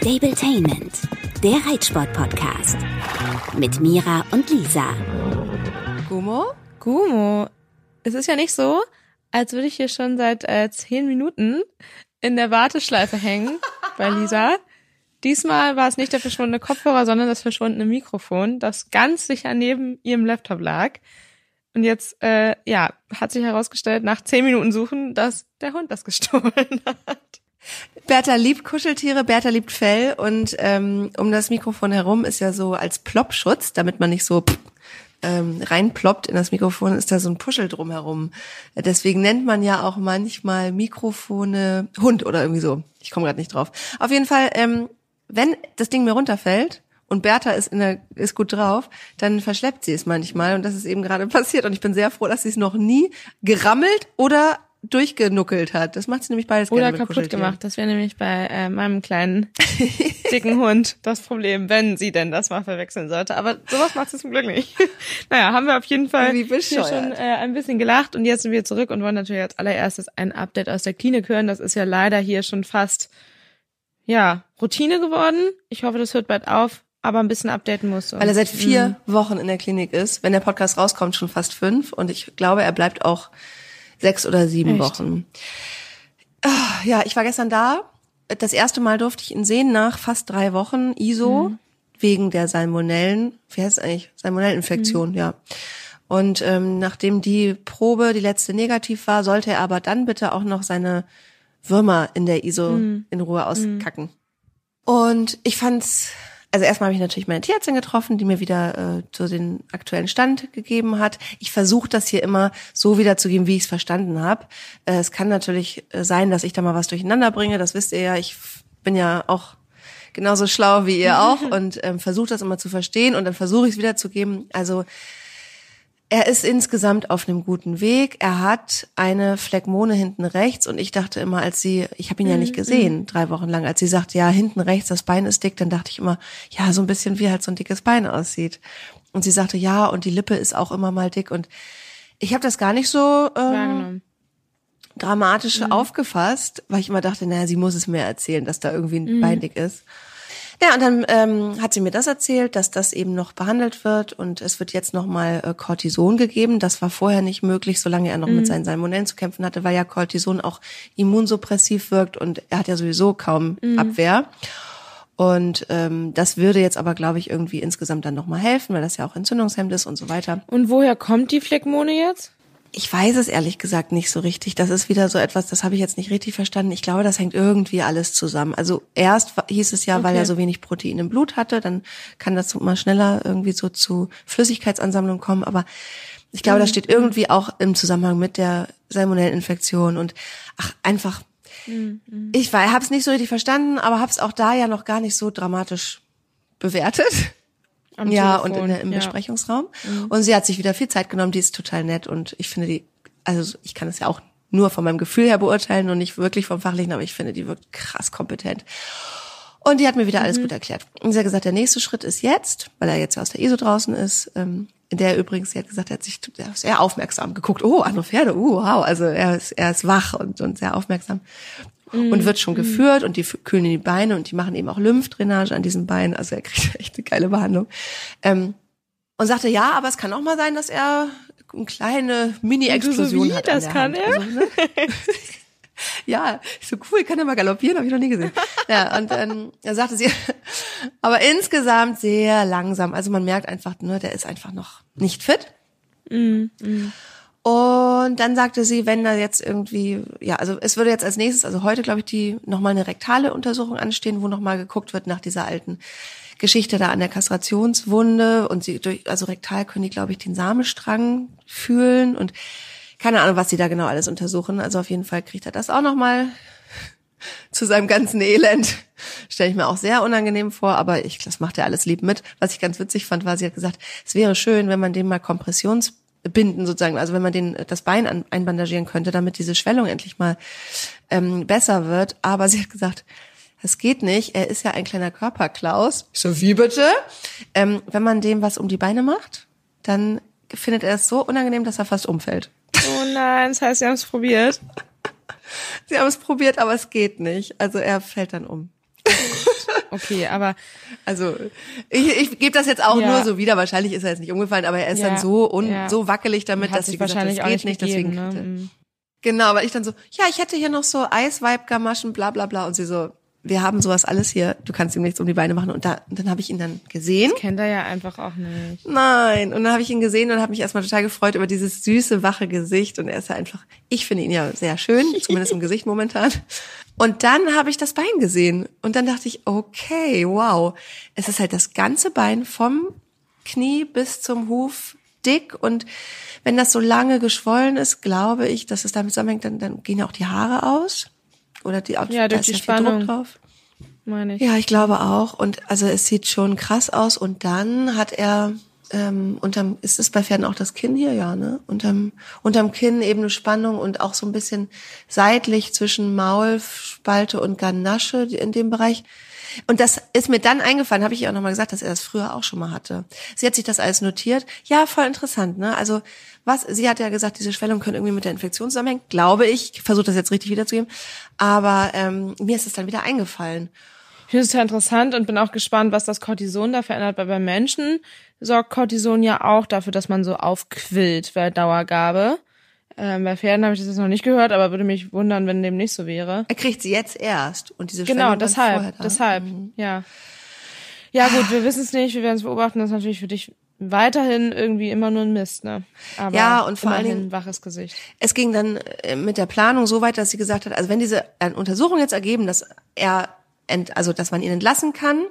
Stabletainment, der Reitsport-Podcast. Mit Mira und Lisa. Gumo? Gumo, es ist ja nicht so, als würde ich hier schon seit äh, zehn Minuten in der Warteschleife hängen bei Lisa. Diesmal war es nicht der verschwundene Kopfhörer, sondern das verschwundene Mikrofon, das ganz sicher neben ihrem Laptop lag. Und jetzt, äh, ja, hat sich herausgestellt, nach zehn Minuten Suchen, dass der Hund das gestohlen hat. Bertha liebt Kuscheltiere, Bertha liebt Fell und ähm, um das Mikrofon herum ist ja so als Ploppschutz, damit man nicht so ähm, reinploppt in das Mikrofon, ist da so ein Puschel drumherum. Deswegen nennt man ja auch manchmal Mikrofone Hund oder irgendwie so. Ich komme gerade nicht drauf. Auf jeden Fall, ähm, wenn das Ding mir runterfällt und Bertha ist, in der, ist gut drauf, dann verschleppt sie es manchmal und das ist eben gerade passiert und ich bin sehr froh, dass sie es noch nie gerammelt oder durchgenuckelt hat. Das macht sie nämlich beides Oder kaputt gemacht. Das wäre nämlich bei äh, meinem kleinen dicken Hund das Problem, wenn sie denn das mal verwechseln sollte. Aber sowas macht sie zum Glück nicht. naja, haben wir auf jeden Fall hier schon äh, ein bisschen gelacht und jetzt sind wir zurück und wollen natürlich als allererstes ein Update aus der Klinik hören. Das ist ja leider hier schon fast ja Routine geworden. Ich hoffe, das hört bald auf, aber ein bisschen updaten muss. Weil er seit vier Wochen in der Klinik ist. Wenn der Podcast rauskommt, schon fast fünf. Und ich glaube, er bleibt auch sechs oder sieben Echt? Wochen. Ah, Ja, ich war gestern da. Das erste Mal durfte ich ihn sehen nach fast drei Wochen ISO wegen der Salmonellen. Wie heißt es eigentlich? Salmonelleninfektion, ja. Und ähm, nachdem die Probe, die letzte negativ war, sollte er aber dann bitte auch noch seine Würmer in der ISO in Ruhe auskacken. Und ich fand's, also erstmal habe ich natürlich meine Tierärztin getroffen, die mir wieder äh, so den aktuellen Stand gegeben hat. Ich versuche das hier immer so wiederzugeben, wie ich es verstanden habe. Äh, es kann natürlich äh, sein, dass ich da mal was durcheinander bringe. Das wisst ihr ja. Ich bin ja auch genauso schlau wie ihr auch und ähm, versuche das immer zu verstehen und dann versuche ich es wiederzugeben. Also er ist insgesamt auf einem guten Weg. Er hat eine Phlegmone hinten rechts und ich dachte immer, als sie, ich habe ihn ja nicht gesehen, drei Wochen lang, als sie sagt, ja, hinten rechts, das Bein ist dick, dann dachte ich immer, ja, so ein bisschen wie halt so ein dickes Bein aussieht. Und sie sagte, ja, und die Lippe ist auch immer mal dick und ich habe das gar nicht so ähm, dramatisch Mhm. aufgefasst, weil ich immer dachte, naja, sie muss es mir erzählen, dass da irgendwie ein Mhm. Bein dick ist. Ja, und dann ähm, hat sie mir das erzählt, dass das eben noch behandelt wird und es wird jetzt nochmal äh, Cortison gegeben. Das war vorher nicht möglich, solange er noch Mhm. mit seinen Salmonellen zu kämpfen hatte, weil ja Cortison auch immunsuppressiv wirkt und er hat ja sowieso kaum Mhm. Abwehr. Und ähm, das würde jetzt aber, glaube ich, irgendwie insgesamt dann nochmal helfen, weil das ja auch Entzündungshemd ist und so weiter. Und woher kommt die Phlegmone jetzt? Ich weiß es ehrlich gesagt nicht so richtig. Das ist wieder so etwas, das habe ich jetzt nicht richtig verstanden. Ich glaube, das hängt irgendwie alles zusammen. Also erst hieß es ja, weil Okay. er so wenig Protein im Blut hatte, dann kann das mal schneller irgendwie so zu Flüssigkeitsansammlung kommen. Aber ich glaube, das steht irgendwie auch im Zusammenhang mit der Salmonelleninfektion und ach einfach. Ich habe es nicht so richtig verstanden, aber habe es auch da ja noch gar nicht so dramatisch bewertet. Am Ja, Telefon. und in der, im ja. Besprechungsraum. Und sie hat sich wieder viel Zeit genommen, die ist total nett und ich finde die, also ich kann es ja auch nur von meinem Gefühl her beurteilen und nicht wirklich vom Fachlichen, aber ich finde, die wirkt krass kompetent. Und die hat mir wieder alles gut erklärt. Und sie hat gesagt, der nächste Schritt ist jetzt, weil er jetzt ja aus der ISO draußen ist, ähm, in der übrigens, sie hat gesagt, er hat sich sehr aufmerksam geguckt. Oh, andere Pferde, uh, wow. Also er ist, er ist wach und, und sehr aufmerksam. Und wird schon geführt und die kühlen in die Beine und die machen eben auch Lymphdrainage an diesen Beinen. Also er kriegt echt eine geile Behandlung. Ähm, und sagte, ja, aber es kann auch mal sein, dass er eine kleine Mini-Explosion wie, hat. an das der kann Hand. er? Also, ne? ja, ich so cool, kann er mal galoppieren, habe ich noch nie gesehen. Ja, und dann da sagte sie, aber insgesamt sehr langsam. Also man merkt einfach nur, der ist einfach noch nicht fit. Und dann sagte sie, wenn da jetzt irgendwie, ja, also es würde jetzt als nächstes, also heute glaube ich, die nochmal eine rektale Untersuchung anstehen, wo nochmal geguckt wird nach dieser alten Geschichte da an der Kastrationswunde und sie durch, also rektal können die, glaube ich, den Samenstrang fühlen und keine Ahnung, was sie da genau alles untersuchen. Also auf jeden Fall kriegt er das auch nochmal zu seinem ganzen Elend. Stelle ich mir auch sehr unangenehm vor, aber ich, das macht er alles lieb mit. Was ich ganz witzig fand, war, sie hat gesagt, es wäre schön, wenn man dem mal Kompressionsbinden sozusagen, also wenn man den das Bein an, einbandagieren könnte, damit diese Schwellung endlich mal ähm, besser wird. Aber sie hat gesagt, das geht nicht. Er ist ja ein kleiner Körperklaus. Ich So wie bitte? Ähm, wenn man dem was um die Beine macht, dann findet er es so unangenehm, dass er fast umfällt. Oh nein, das heißt, sie haben es probiert. Sie haben es probiert, aber es geht nicht. Also er fällt dann um. Okay, aber Also ich, ich gebe das jetzt auch Ja. nur so wieder. Wahrscheinlich ist er jetzt nicht umgefallen, aber er ist Ja, dann so un, ja. so wackelig damit, dass sie gesagt, das geht nicht nicht. Deswegen gegeben, ne? Mhm. genau, weil ich dann so, ja, ich hätte hier noch so Eisweib-Gamaschen, bla bla bla. Und sie so, wir haben sowas alles hier. Du kannst ihm nichts um die Beine machen. Und da, und dann habe ich ihn dann gesehen. Kennt er ja einfach auch nicht. Nein. Und dann habe ich ihn gesehen und habe mich erstmal total gefreut über dieses süße, wache Gesicht. Und er ist ja einfach, ich finde ihn ja sehr schön, zumindest im Gesicht momentan. Und dann habe ich das Bein gesehen. Und dann dachte ich, okay, wow. Es ist halt das ganze Bein vom Knie bis zum Huf dick. Und wenn das so lange geschwollen ist, glaube ich, dass es damit zusammenhängt, dann, dann gehen ja auch die Haare aus. Oder die, Ja, durch die ja Spannung. Druck drauf. Meine ich. Ja, ich glaube auch. Und also es sieht schon krass aus. Und dann hat er ähm, unterm, ist es bei Pferden auch das Kinn hier, ja, ne? Unterm, unterm Kinn eben eine Spannung und auch so ein bisschen seitlich zwischen Maulspalte und Ganasche in dem Bereich. Und das ist mir dann eingefallen, habe ich ihr auch nochmal gesagt, dass er das früher auch schon mal hatte. Sie hat sich das alles notiert. Ja, voll interessant, ne? Also was, sie hat ja gesagt, diese Schwellungen können irgendwie mit der Infektion zusammenhängen, glaube ich. Ich versuche das jetzt richtig wiederzugeben. Aber ähm, mir ist es dann wieder eingefallen. Ich finde es ja interessant und bin auch gespannt, was das Cortison da verändert, weil bei Menschen sorgt Cortison ja auch dafür, dass man so aufquillt bei Dauergabe. Ähm, bei Pferden habe ich das jetzt noch nicht gehört, aber würde mich wundern, wenn dem nicht so wäre. Er kriegt sie jetzt erst und diese Genau, deshalb, deshalb, ja. Ja gut, wir wissen es nicht, wir werden es beobachten, das ist natürlich für dich weiterhin irgendwie immer nur ein Mist, ne? Aber Ja, und vor allen Dingen- waches Gesicht. Es ging dann äh, mit der Planung so weit, dass sie gesagt hat, also wenn diese äh, Untersuchungen jetzt ergeben, dass er ent, also dass man ihn entlassen kann,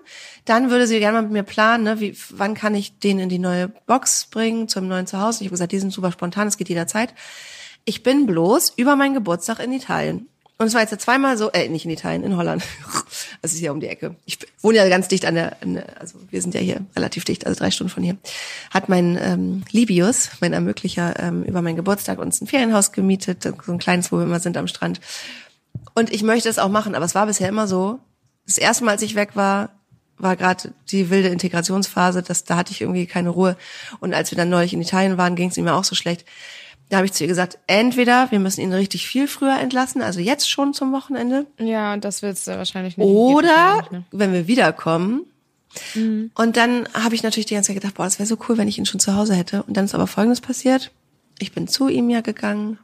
dann würde sie gerne mal mit mir planen, ne, wie, wann kann ich den in die neue Box bringen, zum neuen Zuhause. Ich habe gesagt, die sind super spontan, es geht jederzeit. Ich bin bloß über meinen Geburtstag in Italien. Und es war jetzt zweimal so, äh, nicht in Italien, in Holland. Das ist hier um die Ecke. Ich wohne ja ganz dicht an der, an der also wir sind ja hier relativ dicht, also drei Stunden von hier. Hat mein ähm, Libius, mein Ermöglicher, ähm, über meinen Geburtstag uns ein Ferienhaus gemietet, so ein kleines, wo wir immer sind am Strand. Und ich möchte es auch machen, aber es war bisher immer so. Das erste Mal, als ich weg war, war gerade die wilde Integrationsphase, das, da hatte ich irgendwie keine Ruhe. Und als wir dann neulich in Italien waren, ging es ihm auch so schlecht. Da habe ich zu ihr gesagt, entweder wir müssen ihn richtig viel früher entlassen, also jetzt schon zum Wochenende, Ja, und das wird's wahrscheinlich nicht. Oder nicht, ne? wenn wir wiederkommen. Und dann habe ich natürlich die ganze Zeit gedacht, boah, das wäre so cool, wenn ich ihn schon zu Hause hätte. Und dann ist aber Folgendes passiert. Ich bin zu ihm ja gegangen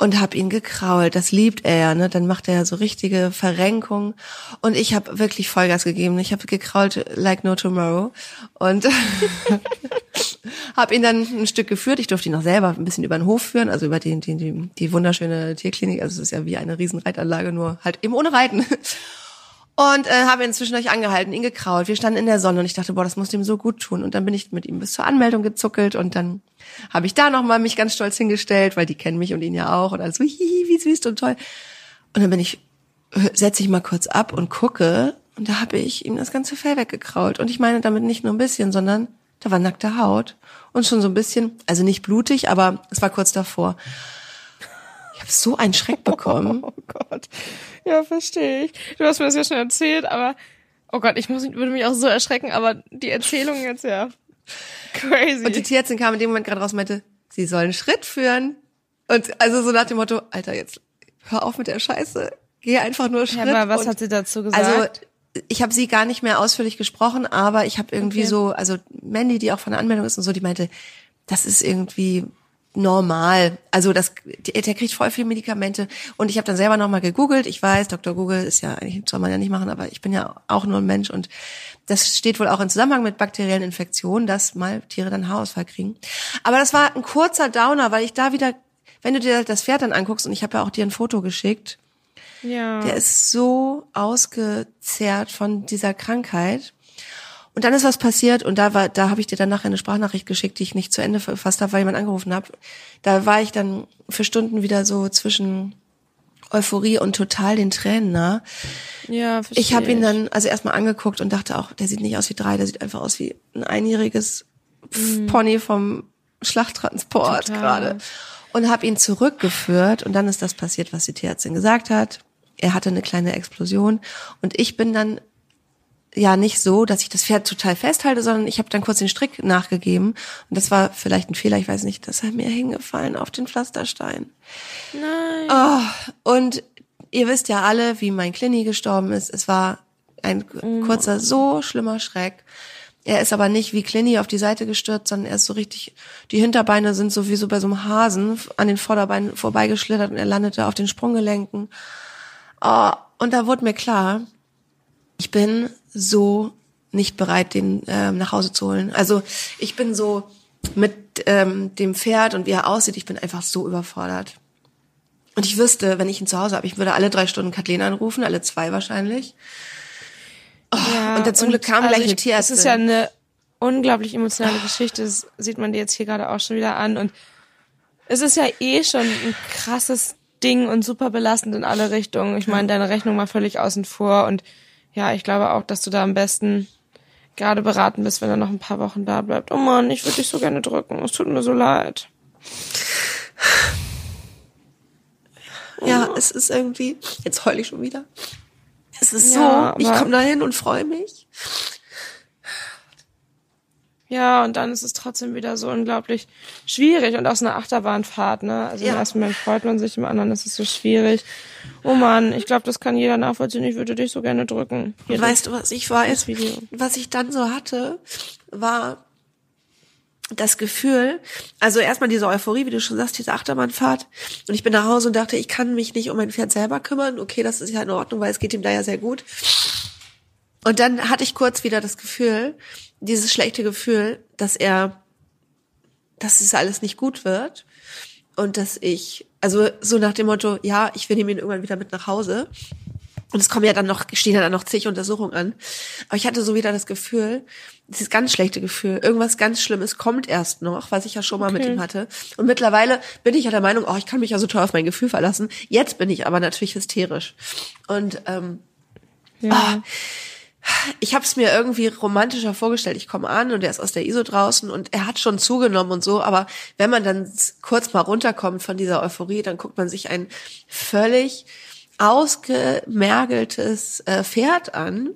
und habe ihn gekrault. Das liebt er ja, ne? Dann macht er ja so richtige Verrenkung. Und ich habe wirklich Vollgas gegeben. Ich habe gekrault like no tomorrow. Und habe ihn dann ein Stück geführt. Ich durfte ihn noch selber ein bisschen über den Hof führen, also über die, die, die, die wunderschöne Tierklinik. Also es ist ja wie eine riesen Reitanlage, nur halt eben ohne Reiten. Und äh, habe ihn zwischendurch angehalten, ihn gekrault. Wir standen in der Sonne und ich dachte, boah, das muss ihm so gut tun. Und dann bin ich mit ihm bis zur Anmeldung gezuckelt und dann habe ich da nochmal mich ganz stolz hingestellt, weil die kennen mich und ihn ja auch und alles so, hihi, wie süß und toll. Und dann bin ich, setze ich mal kurz ab und gucke und da habe ich ihm das ganze Fell weggekrault. Und ich meine damit nicht nur ein bisschen, sondern da war nackte Haut und schon so ein bisschen, also nicht blutig, aber es war kurz davor. Ich habe so einen Schreck bekommen. Oh Gott. Ja, verstehe ich. Du hast mir das ja schon erzählt, aber oh Gott, ich muss, würde mich auch so erschrecken, aber die Erzählung jetzt ja crazy. Und die Tierärztin kam in dem Moment gerade raus und meinte, sie sollen Schritt führen. Und also so nach dem Motto, Alter, jetzt hör auf mit der Scheiße. Geh einfach nur Schritt. ja, aber was hat sie dazu gesagt? Also ich habe sie gar nicht mehr ausführlich gesprochen, aber ich habe irgendwie Okay. so, also Mandy, die auch von der Anmeldung ist und so, die meinte, das ist irgendwie normal. Also das, der, der kriegt voll viel Medikamente. Und ich habe dann selber nochmal gegoogelt. Ich weiß, Dr. Google ist ja eigentlich soll man ja nicht machen, aber ich bin ja auch nur ein Mensch und das steht wohl auch in Zusammenhang mit bakteriellen Infektionen, dass mal Tiere dann Haarausfall kriegen. Aber das war ein kurzer Downer, weil ich da wieder, wenn du dir das Pferd dann anguckst und ich habe ja auch dir ein Foto geschickt, ja. der ist so ausgezehrt von dieser Krankheit. Und dann ist was passiert und da war, da habe ich dir dann nachher eine Sprachnachricht geschickt, die ich nicht zu Ende verfasst habe, weil jemand angerufen hat. Da war ich dann für Stunden wieder so zwischen Euphorie und total den Tränen nah. ja, verstehe Ich habe ihn dann also erstmal angeguckt und dachte auch, der sieht nicht aus wie drei, der sieht einfach aus wie ein einjähriges Pony vom Schlachttransport gerade. Und habe ihn zurückgeführt und dann ist das passiert, was die Tierärztin gesagt hat. Er hatte eine kleine Explosion und ich bin dann ja nicht so, dass ich das Pferd total festhalte, sondern ich habe dann kurz den Strick nachgegeben und das war vielleicht ein Fehler, ich weiß nicht, das ist mir hingefallen auf den Pflasterstein. Nein. Oh, und ihr wisst ja alle, wie mein Klini gestorben ist. Es war ein kurzer, so schlimmer Schreck. Er ist aber nicht wie Clinny auf die Seite gestürzt, sondern er ist so richtig, die Hinterbeine sind so wie so bei so einem Hasen an den Vorderbeinen vorbeigeschlittert und er landete auf den Sprunggelenken. Oh, und da wurde mir klar, ich bin so nicht bereit, den ähm, nach Hause zu holen. Also ich bin so mit ähm, dem Pferd und wie er aussieht, ich bin einfach so überfordert. Und ich wüsste, wenn ich ihn zu Hause habe, ich würde alle drei Stunden Kathleen anrufen, alle zwei wahrscheinlich. Oh, Ja, und dazu kam also gleich ich- eine Tierärztin. Es ist ja eine unglaublich emotionale Geschichte. Das sieht man dir jetzt hier gerade auch schon wieder an. Und es ist ja eh schon ein krasses Ding und super belastend in alle Richtungen. Ich meine, deine Rechnung war völlig außen vor. Und ja, ich glaube auch, dass du da am besten gerade beraten bist, wenn er noch ein paar Wochen da bleibt. Oh Mann, ich würde dich so gerne drücken. Es tut mir so leid. ja, es ist irgendwie, jetzt heul ich schon wieder. Es ist Ja, so, ich komme dahin und freue mich. Ja, und dann ist es trotzdem wieder so unglaublich schwierig und aus einer Achterbahnfahrt, ne? Also im Ja. ersten Moment freut man sich, im anderen ist es so schwierig. Oh Mann, ich glaube, das kann jeder nachvollziehen. Ich würde dich so gerne drücken. Hier, Und weißt du, was ich weiß? Was ich dann so hatte, war das Gefühl, also erstmal diese Euphorie, wie du schon sagst, diese Achterbahnfahrt. Und ich bin nach Hause und dachte, ich kann mich nicht um mein Pferd selber kümmern. Okay, das ist ja in Ordnung, weil es geht ihm da ja sehr gut. Und dann hatte ich kurz wieder das Gefühl, dieses schlechte Gefühl, dass er, dass es alles nicht gut wird. Und dass ich, also so nach dem Motto, ja, ich will ihn irgendwann wieder mit nach Hause. Und es kommen ja dann noch, stehen ja dann noch zig Untersuchungen an. Aber ich hatte so wieder das Gefühl, dieses ganz schlechte Gefühl, irgendwas ganz Schlimmes kommt erst noch, was ich ja schon mal mit Okay. ihm hatte. Und mittlerweile bin ich ja der Meinung, oh, ich kann mich ja so toll auf mein Gefühl verlassen. Jetzt bin ich aber natürlich hysterisch. Und ähm, Ja. Ich habe es mir irgendwie romantischer vorgestellt. Ich komme an und er ist aus der ISO draußen und er hat schon zugenommen und so. Aber wenn man dann kurz mal runterkommt von dieser Euphorie, dann guckt man sich ein völlig ausgemergeltes äh, Pferd an.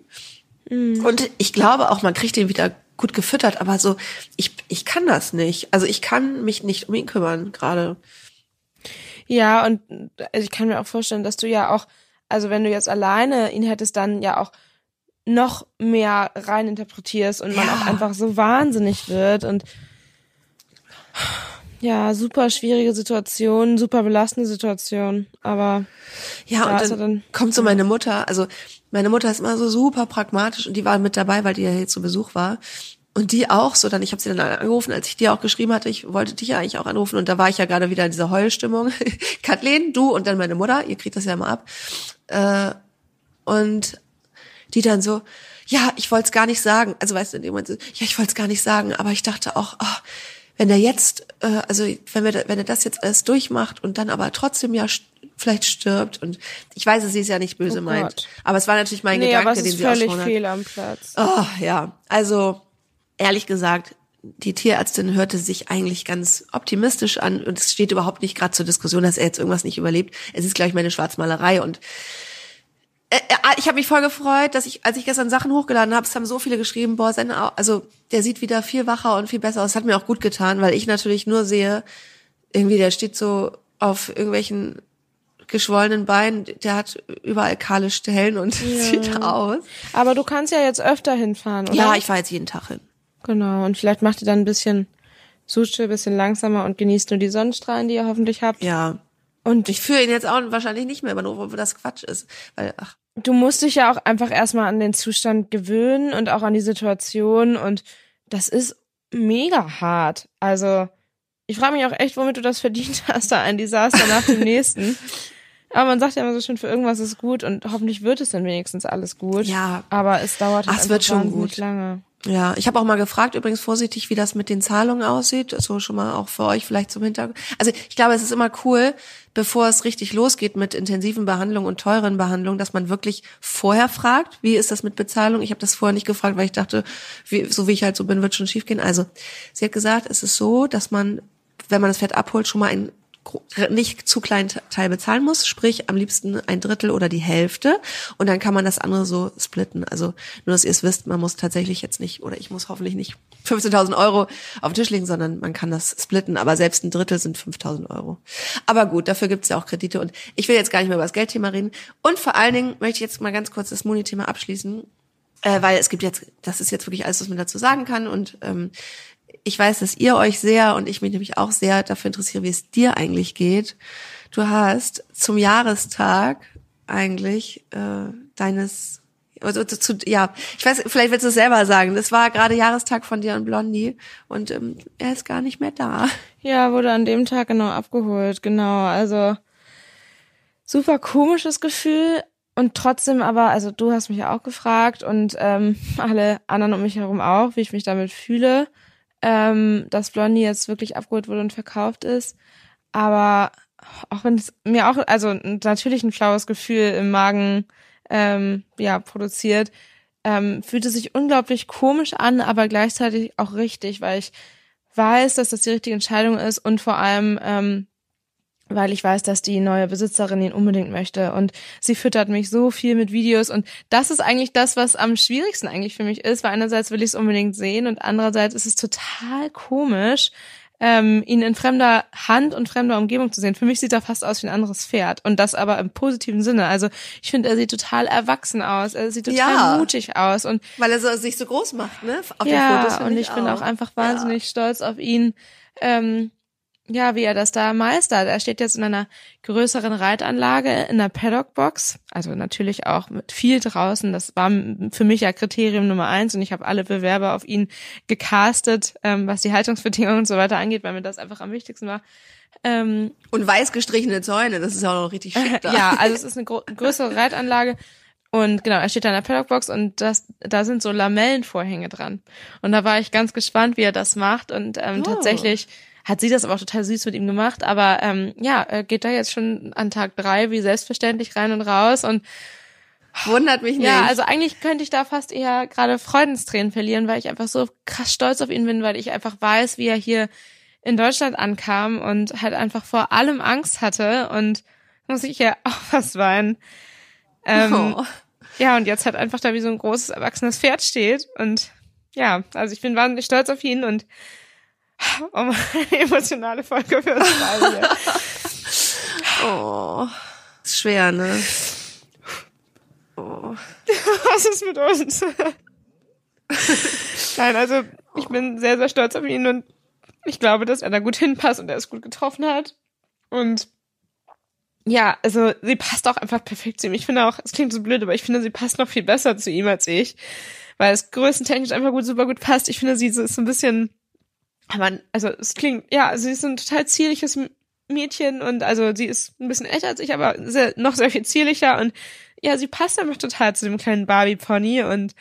Und ich glaube auch, man kriegt ihn wieder gut gefüttert. Aber so, ich, ich kann das nicht. Also ich kann mich nicht um ihn kümmern gerade. Ja, und also ich kann mir auch vorstellen, dass du ja auch, also wenn du jetzt alleine ihn hättest, dann ja auch noch mehr rein interpretierst und man Ja. auch einfach so wahnsinnig wird und ja, super schwierige Situation, super belastende Situation, aber Ja, Ja, und dann, dann- kommt so meine Mutter, also meine Mutter ist immer so super pragmatisch und die war mit dabei, weil die ja hier zu Besuch war. Und die auch so, dann, ich habe sie dann angerufen, als ich dir auch geschrieben hatte, ich wollte dich ja eigentlich auch anrufen und da war ich ja gerade wieder in dieser Heulstimmung. Kathleen, du und dann meine Mutter, ihr kriegt das ja mal ab. Äh, und die dann so, ja, ich wollte es gar nicht sagen. Also weißt du, in dem Moment so, ja, ich wollte es gar nicht sagen, aber ich dachte auch, oh, wenn er jetzt, äh, also wenn wir, wenn er das jetzt alles durchmacht und dann aber trotzdem ja vielleicht stirbt und ich weiß, dass sie es ja nicht böse Oh meint, aber es war natürlich mein nee, Gedanke, aber es den ist sie auch völlig schon hat. fehl am Platz. Oh, ja, also ehrlich gesagt, die Tierärztin hörte sich eigentlich ganz optimistisch an und es steht überhaupt nicht gerade zur Diskussion, dass er jetzt irgendwas nicht überlebt. Es ist, glaube ich, meine Schwarzmalerei und äh, äh, ich habe mich voll gefreut, dass ich, als ich gestern Sachen hochgeladen habe, es haben so viele geschrieben, boah, seine, also der sieht wieder viel wacher und viel besser aus. Das hat mir auch gut getan, weil ich natürlich nur sehe, irgendwie der steht so auf irgendwelchen geschwollenen Beinen, der hat überall kahle Stellen und sieht aus. Aber du kannst ja jetzt öfter hinfahren, oder? Ja, ich fahre jetzt jeden Tag hin. Genau, und vielleicht macht ihr dann ein bisschen Suche, ein bisschen langsamer und genießt nur die Sonnenstrahlen, die ihr hoffentlich habt. Ja. Und Ich führe ihn jetzt auch wahrscheinlich nicht mehr, aber nur, wo das Quatsch ist. Weil, ach, du musst dich ja auch einfach erstmal an den Zustand gewöhnen und auch an die Situation und das ist mega hart. Also, ich frage mich auch echt, womit du das verdient hast, da ein Desaster nach dem nächsten. Aber man sagt ja immer so schön, für irgendwas ist gut und hoffentlich wird es dann wenigstens alles gut. Ja. Aber es dauert Ach, halt es wird schon gut. lange. Ja, ich habe auch mal gefragt, übrigens vorsichtig, wie das mit den Zahlungen aussieht. So schon mal auch für euch vielleicht zum Hintergrund. Also ich glaube, es ist immer cool, bevor es richtig losgeht mit intensiven Behandlungen und teuren Behandlungen, dass man wirklich vorher fragt, wie ist das mit Bezahlung? Ich habe das vorher nicht gefragt, weil ich dachte, wie, so wie ich halt so bin, wird schon schiefgehen. Also sie hat gesagt, es ist so, dass man, wenn man das Pferd abholt, schon mal ein nicht zu kleinen Teil bezahlen muss, sprich am liebsten ein Drittel oder die Hälfte. Und dann kann man das andere so splitten. Also nur, dass ihr es wisst, man muss tatsächlich jetzt nicht oder ich muss hoffentlich nicht 15.000 Euro auf den Tisch legen, sondern man kann das splitten, aber selbst ein Drittel sind 5.000 Euro. Aber gut, dafür gibt es ja auch Kredite. Und ich will jetzt gar nicht mehr über das Geldthema reden. Und vor allen Dingen möchte ich jetzt mal ganz kurz das Moni-Thema abschließen, äh, weil es gibt jetzt, das ist jetzt wirklich alles, was man dazu sagen kann. Und ähm, ich weiß, dass ihr euch sehr und ich mich nämlich auch sehr dafür interessiere, wie es dir eigentlich geht. Du hast zum Jahrestag eigentlich äh, deines also zu, zu, ja, ich weiß, vielleicht willst du es selber sagen. Das war gerade Jahrestag von dir und Blondie und ähm, er ist gar nicht mehr da. Ja, wurde an dem Tag genau abgeholt, genau. Also super komisches Gefühl und trotzdem aber, also du hast mich ja auch gefragt und ähm, alle anderen um mich herum auch, wie ich mich damit fühle ähm, dass Blondie jetzt wirklich abgeholt wurde und verkauft ist. Aber auch wenn es mir auch, also natürlich ein flaues Gefühl im Magen ähm, ja produziert, ähm, fühlt es sich unglaublich komisch an, aber gleichzeitig auch richtig, weil ich weiß, dass das die richtige Entscheidung ist und vor allem ähm, weil ich weiß, dass die neue Besitzerin ihn unbedingt möchte und sie füttert mich so viel mit Videos und das ist eigentlich das, was am schwierigsten eigentlich für mich ist, weil einerseits will ich es unbedingt sehen und andererseits ist es total komisch, ähm, ihn in fremder Hand und fremder Umgebung zu sehen. Für mich sieht er fast aus wie ein anderes Pferd und das aber im positiven Sinne. Also ich finde, er sieht total erwachsen aus, er sieht total ja, mutig aus und weil er so, sich so groß macht, ne? Auf ja, den Fotos, und ich, ich bin auch einfach wahnsinnig ja. stolz auf ihn. Ähm, ja, wie er das da meistert. Er steht jetzt in einer größeren Reitanlage in der Paddock-Box, also natürlich auch mit viel draußen. Das war für mich ja Kriterium Nummer eins und ich habe alle Bewerber auf ihn gecastet, ähm, was die Haltungsbedingungen und so weiter angeht, weil mir das einfach am wichtigsten war. Ähm, und weiß gestrichene Zäune, das ist auch noch richtig schick da. ja, also es ist eine größere Reitanlage. Und genau, er steht da in der Paddockbox und das, da sind so Lamellenvorhänge dran. Und da war ich ganz gespannt, wie er das macht. Und ähm, oh. tatsächlich hat sie das aber auch total süß mit ihm gemacht. Aber ähm, ja, geht da jetzt schon an Tag drei wie selbstverständlich rein und raus und Wundert mich nicht. Ja, also eigentlich könnte ich da fast eher gerade Freudenstränen verlieren, weil ich einfach so krass stolz auf ihn bin, weil ich einfach weiß, wie er hier in Deutschland ankam und halt einfach vor allem Angst hatte und muss ich ja auch was weinen. Ähm, oh. Ja, und jetzt halt einfach da wie so ein großes erwachsenes Pferd steht und ja, also ich bin wahnsinnig stolz auf ihn und um eine emotionale Folge für uns beide. oh, ist schwer, ne? Oh. Was ist mit uns? Nein, also ich bin sehr, sehr stolz auf ihn und ich glaube, dass er da gut hinpasst und er es gut getroffen hat. Und ja, also sie passt auch einfach perfekt zu ihm. Ich finde auch, es klingt so blöd, aber ich finde, sie passt noch viel besser zu ihm als ich, weil es größentechnisch einfach gut, super gut passt. Ich finde, sie ist so ein bisschen aber also es klingt, ja, sie ist ein total zierliches Mädchen und also sie ist ein bisschen älter als ich, aber sehr, noch sehr viel zierlicher und ja, sie passt einfach total zu dem kleinen Barbie-Pony und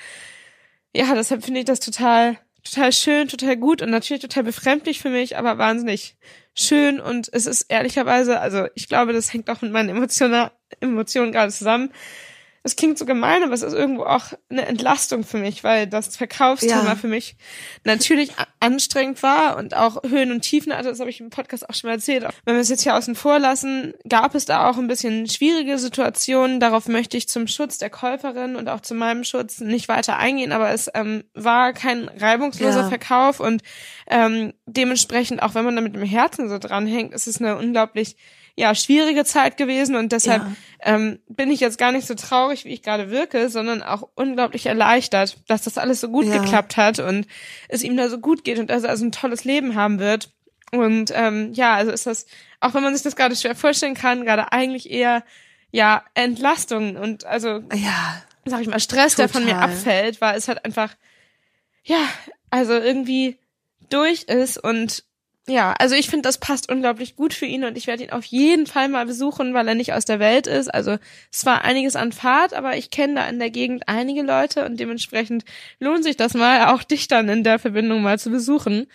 ja, deshalb finde ich das total, total schön, total gut und natürlich total befremdlich für mich, aber wahnsinnig schön und es ist ehrlicherweise, also ich glaube, das hängt auch mit meinen Emotionen, Emotionen gerade zusammen es klingt so gemein, aber es ist irgendwo auch eine Entlastung für mich, weil das Verkaufsthema ja. für mich natürlich anstrengend war und auch Höhen und Tiefen hatte, das habe ich im Podcast auch schon mal erzählt. Wenn wir es jetzt hier außen vor lassen, gab es da auch ein bisschen schwierige Situationen. Darauf möchte ich zum Schutz der Käuferin und auch zu meinem Schutz nicht weiter eingehen, aber es ähm, war kein reibungsloser ja. Verkauf und ähm, dementsprechend, auch wenn man da mit dem Herzen so dranhängt, ist es eine unglaublich ja schwierige Zeit gewesen und deshalb ja. ähm, bin ich jetzt gar nicht so traurig, wie ich gerade wirke, sondern auch unglaublich erleichtert, dass das alles so gut ja. geklappt hat und es ihm da so gut geht und dass er also ein tolles Leben haben wird. Und ähm, ja, also ist das, auch wenn man sich das gerade schwer vorstellen kann, gerade eigentlich eher ja Entlastung und also ja, sag ich mal Stress, total. der von mir abfällt, weil es halt einfach ja, also irgendwie durch ist und ja, also ich finde, das passt unglaublich gut für ihn und ich werde ihn auf jeden Fall mal besuchen, weil er nicht aus der Welt ist. Also es war einiges an Fahrt, aber ich kenne da in der Gegend einige Leute und dementsprechend lohnt sich das mal, auch dich dann in der Verbindung mal zu besuchen.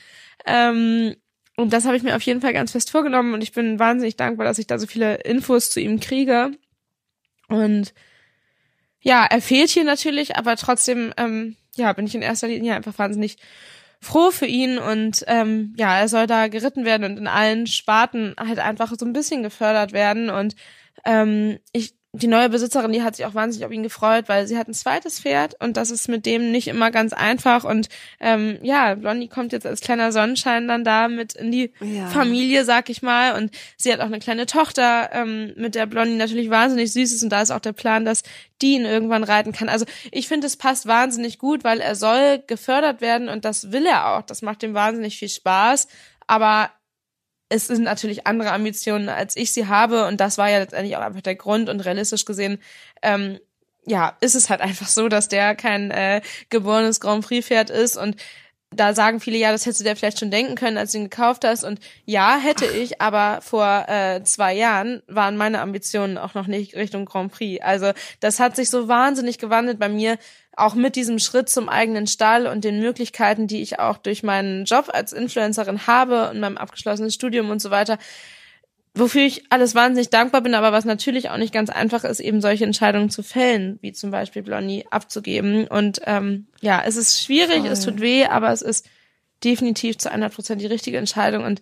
Ähm, und das habe ich mir auf jeden Fall ganz fest vorgenommen und ich bin wahnsinnig dankbar, dass ich da so viele Infos zu ihm kriege. Und ja, er fehlt hier natürlich, aber trotzdem, ähm, ja, bin ich in erster Linie einfach wahnsinnig froh für ihn und ähm, ja, er soll da geritten werden und in allen Sparten halt einfach so ein bisschen gefördert werden und ähm, ich die neue Besitzerin, die hat sich auch wahnsinnig auf ihn gefreut, weil sie hat ein zweites Pferd und das ist mit dem nicht immer ganz einfach. Und ähm, ja, Blondie kommt jetzt als kleiner Sonnenschein dann da mit in die ja. Familie, sag ich mal. Und sie hat auch eine kleine Tochter, ähm, mit der Blondie natürlich wahnsinnig süß ist. Und da ist auch der Plan, dass die ihn irgendwann reiten kann. Also ich finde, es passt wahnsinnig gut, weil er soll gefördert werden und das will er auch. Das macht ihm wahnsinnig viel Spaß. Aber es sind natürlich andere Ambitionen, als ich sie habe. Und das war ja letztendlich auch einfach der Grund. Und realistisch gesehen, ähm, ja, ist es halt einfach so, dass der kein äh, geborenes Grand Prix-Pferd ist. Und da sagen viele, ja, das hättest du dir vielleicht schon denken können, als du ihn gekauft hast. Und ja, hätte ich, aber vor äh, zwei Jahren waren meine Ambitionen auch noch nicht Richtung Grand Prix. Also das hat sich so wahnsinnig gewandelt bei mir, auch mit diesem Schritt zum eigenen Stall und den Möglichkeiten, die ich auch durch meinen Job als Influencerin habe und meinem abgeschlossenen Studium und so weiter, wofür ich alles wahnsinnig dankbar bin, aber was natürlich auch nicht ganz einfach ist, eben solche Entscheidungen zu fällen, wie zum Beispiel Blondie abzugeben. Und ähm, ja, es ist schwierig, Voll. es tut weh, aber es ist definitiv zu 100 Prozent die richtige Entscheidung und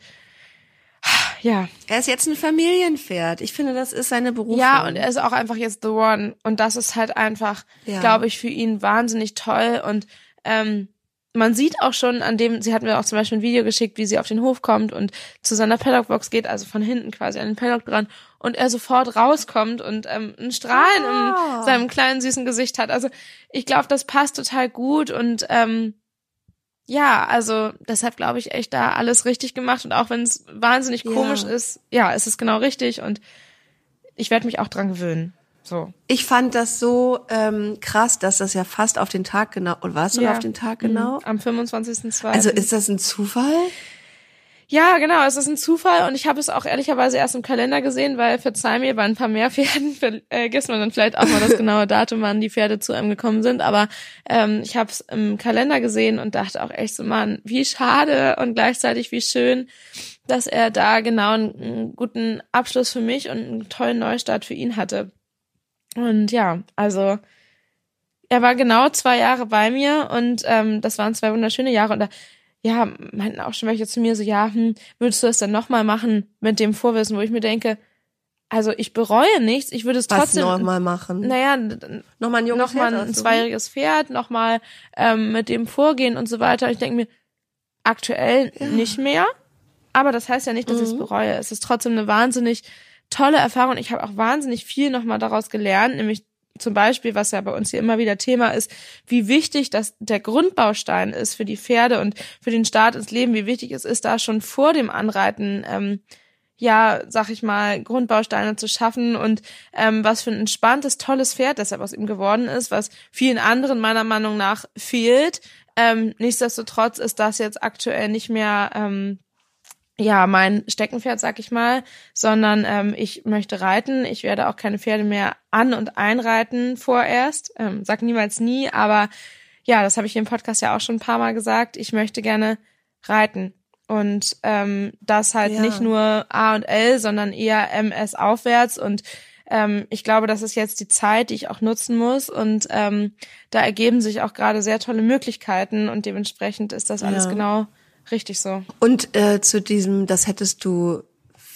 ja. Er ist jetzt ein Familienpferd. Ich finde, das ist seine Berufung. Ja, und er ist auch einfach jetzt the one. Und das ist halt einfach, ja. glaube ich, für ihn wahnsinnig toll. Und ähm, man sieht auch schon an dem, sie hat mir auch zum Beispiel ein Video geschickt, wie sie auf den Hof kommt und zu seiner Paddockbox geht, also von hinten quasi an den Paddock dran und er sofort rauskommt und ähm, einen Strahlen oh. in seinem kleinen süßen Gesicht hat. Also ich glaube, das passt total gut und ähm, ja, also deshalb glaube ich echt da alles richtig gemacht und auch wenn es wahnsinnig komisch ja. ist, ja, es ist genau richtig und ich werde mich auch dran gewöhnen. So. Ich fand das so ähm, krass, dass das ja fast auf den Tag genau, und war es ja. auf den Tag genau? Mhm. Am 25.2. Also ist das ein Zufall? Ja, genau, es ist ein Zufall und ich habe es auch ehrlicherweise erst im Kalender gesehen, weil verzeih mir, bei ein paar mehr Pferden vergisst man dann vielleicht auch mal das genaue Datum, wann die Pferde zu einem gekommen sind, aber ähm, ich habe es im Kalender gesehen und dachte auch echt so, Mann, wie schade und gleichzeitig wie schön, dass er da genau einen, einen guten Abschluss für mich und einen tollen Neustart für ihn hatte. Und ja, also er war genau zwei Jahre bei mir und ähm, das waren zwei wunderschöne Jahre und da ja, meinten auch schon welche zu mir so, ja, hm, würdest du das dann nochmal machen mit dem Vorwissen, wo ich mir denke, also ich bereue nichts, ich würde es Was trotzdem nochmal machen. Naja, nochmal ein junges noch Pferd, ein zweijähriges Pferd, nochmal ähm, mit dem vorgehen und so weiter. Ich denke mir, aktuell ja. nicht mehr, aber das heißt ja nicht, dass mhm. ich es bereue. Es ist trotzdem eine wahnsinnig tolle Erfahrung. Ich habe auch wahnsinnig viel nochmal daraus gelernt, nämlich zum Beispiel, was ja bei uns hier immer wieder Thema ist, wie wichtig das der Grundbaustein ist für die Pferde und für den Start ins Leben, wie wichtig es ist, da schon vor dem Anreiten ähm, ja, sag ich mal, Grundbausteine zu schaffen und ähm, was für ein entspanntes, tolles Pferd deshalb aus ihm geworden ist, was vielen anderen meiner Meinung nach fehlt. Ähm, nichtsdestotrotz ist das jetzt aktuell nicht mehr ähm, ja mein Steckenpferd, sag ich mal, sondern ähm, ich möchte reiten. Ich werde auch keine Pferde mehr an und einreiten vorerst. Ähm, sag niemals nie, aber ja, das habe ich im Podcast ja auch schon ein paar Mal gesagt. Ich möchte gerne reiten und ähm, das halt ja. nicht nur A und L, sondern eher MS aufwärts und ähm, ich glaube, das ist jetzt die Zeit, die ich auch nutzen muss und ähm, da ergeben sich auch gerade sehr tolle Möglichkeiten und dementsprechend ist das alles ja. genau Richtig so. Und äh, zu diesem, das hättest du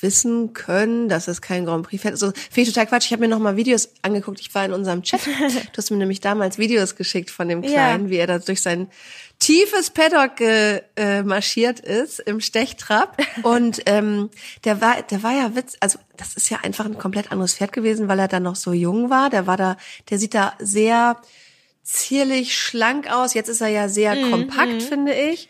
wissen können, dass es kein Grand Prix fährt. Also finde ich total Quatsch. Ich habe mir noch mal Videos angeguckt. Ich war in unserem Chat. Du hast mir nämlich damals Videos geschickt von dem Kleinen, ja. wie er da durch sein tiefes Paddock äh, marschiert ist im Stechtrab. Und ähm, der war, der war ja witz. Also das ist ja einfach ein komplett anderes Pferd gewesen, weil er da noch so jung war. Der war da, der sieht da sehr zierlich, schlank aus. Jetzt ist er ja sehr mhm. kompakt, finde ich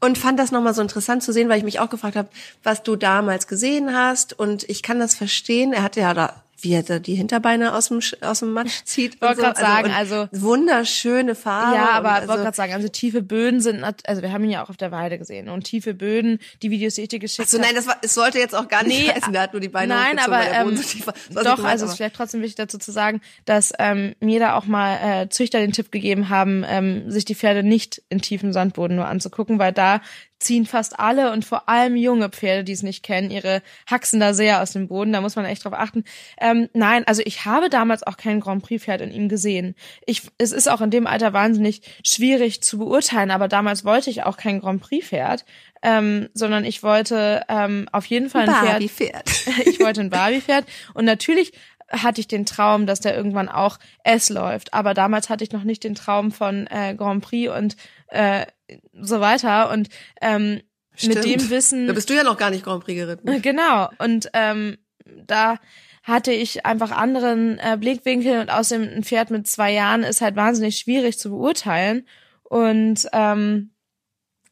und fand das nochmal so interessant zu sehen, weil ich mich auch gefragt habe, was du damals gesehen hast. Und ich kann das verstehen. Er hatte ja da wie er da die Hinterbeine aus dem aus dem Matsch zieht. Ich wollte so. gerade sagen, also, also, wunderschöne Farbe. Ja, aber also, wollte gerade sagen, also tiefe Böden sind, also wir haben ihn ja auch auf der Weide gesehen und tiefe Böden, die Videos, die ich dir geschickt habe. So nein, das war, es sollte jetzt auch gar nicht nee, heißen, der hat nur die Beine Nein, aber ähm, so tief, doch, also es ist vielleicht trotzdem wichtig dazu zu sagen, dass ähm, mir da auch mal äh, Züchter den Tipp gegeben haben, ähm, sich die Pferde nicht in tiefen Sandboden nur anzugucken, weil da ziehen fast alle und vor allem junge Pferde, die es nicht kennen, ihre Haxen da sehr aus dem Boden. Da muss man echt drauf achten. Ähm, nein, also ich habe damals auch kein Grand Prix Pferd in ihm gesehen. Ich, es ist auch in dem Alter wahnsinnig schwierig zu beurteilen, aber damals wollte ich auch kein Grand Prix Pferd. Ähm, sondern ich wollte ähm, auf jeden Fall ein Barbie Pferd. Pferd. ich wollte ein Barbie-Pferd und natürlich hatte ich den Traum, dass der irgendwann auch S läuft. Aber damals hatte ich noch nicht den Traum von äh, Grand Prix und äh, so weiter. Und ähm, mit dem Wissen. Da bist du ja noch gar nicht Grand Prix geritten. Genau. Und ähm, da hatte ich einfach anderen äh, Blickwinkel und außerdem ein Pferd mit zwei Jahren ist halt wahnsinnig schwierig zu beurteilen. Und ähm,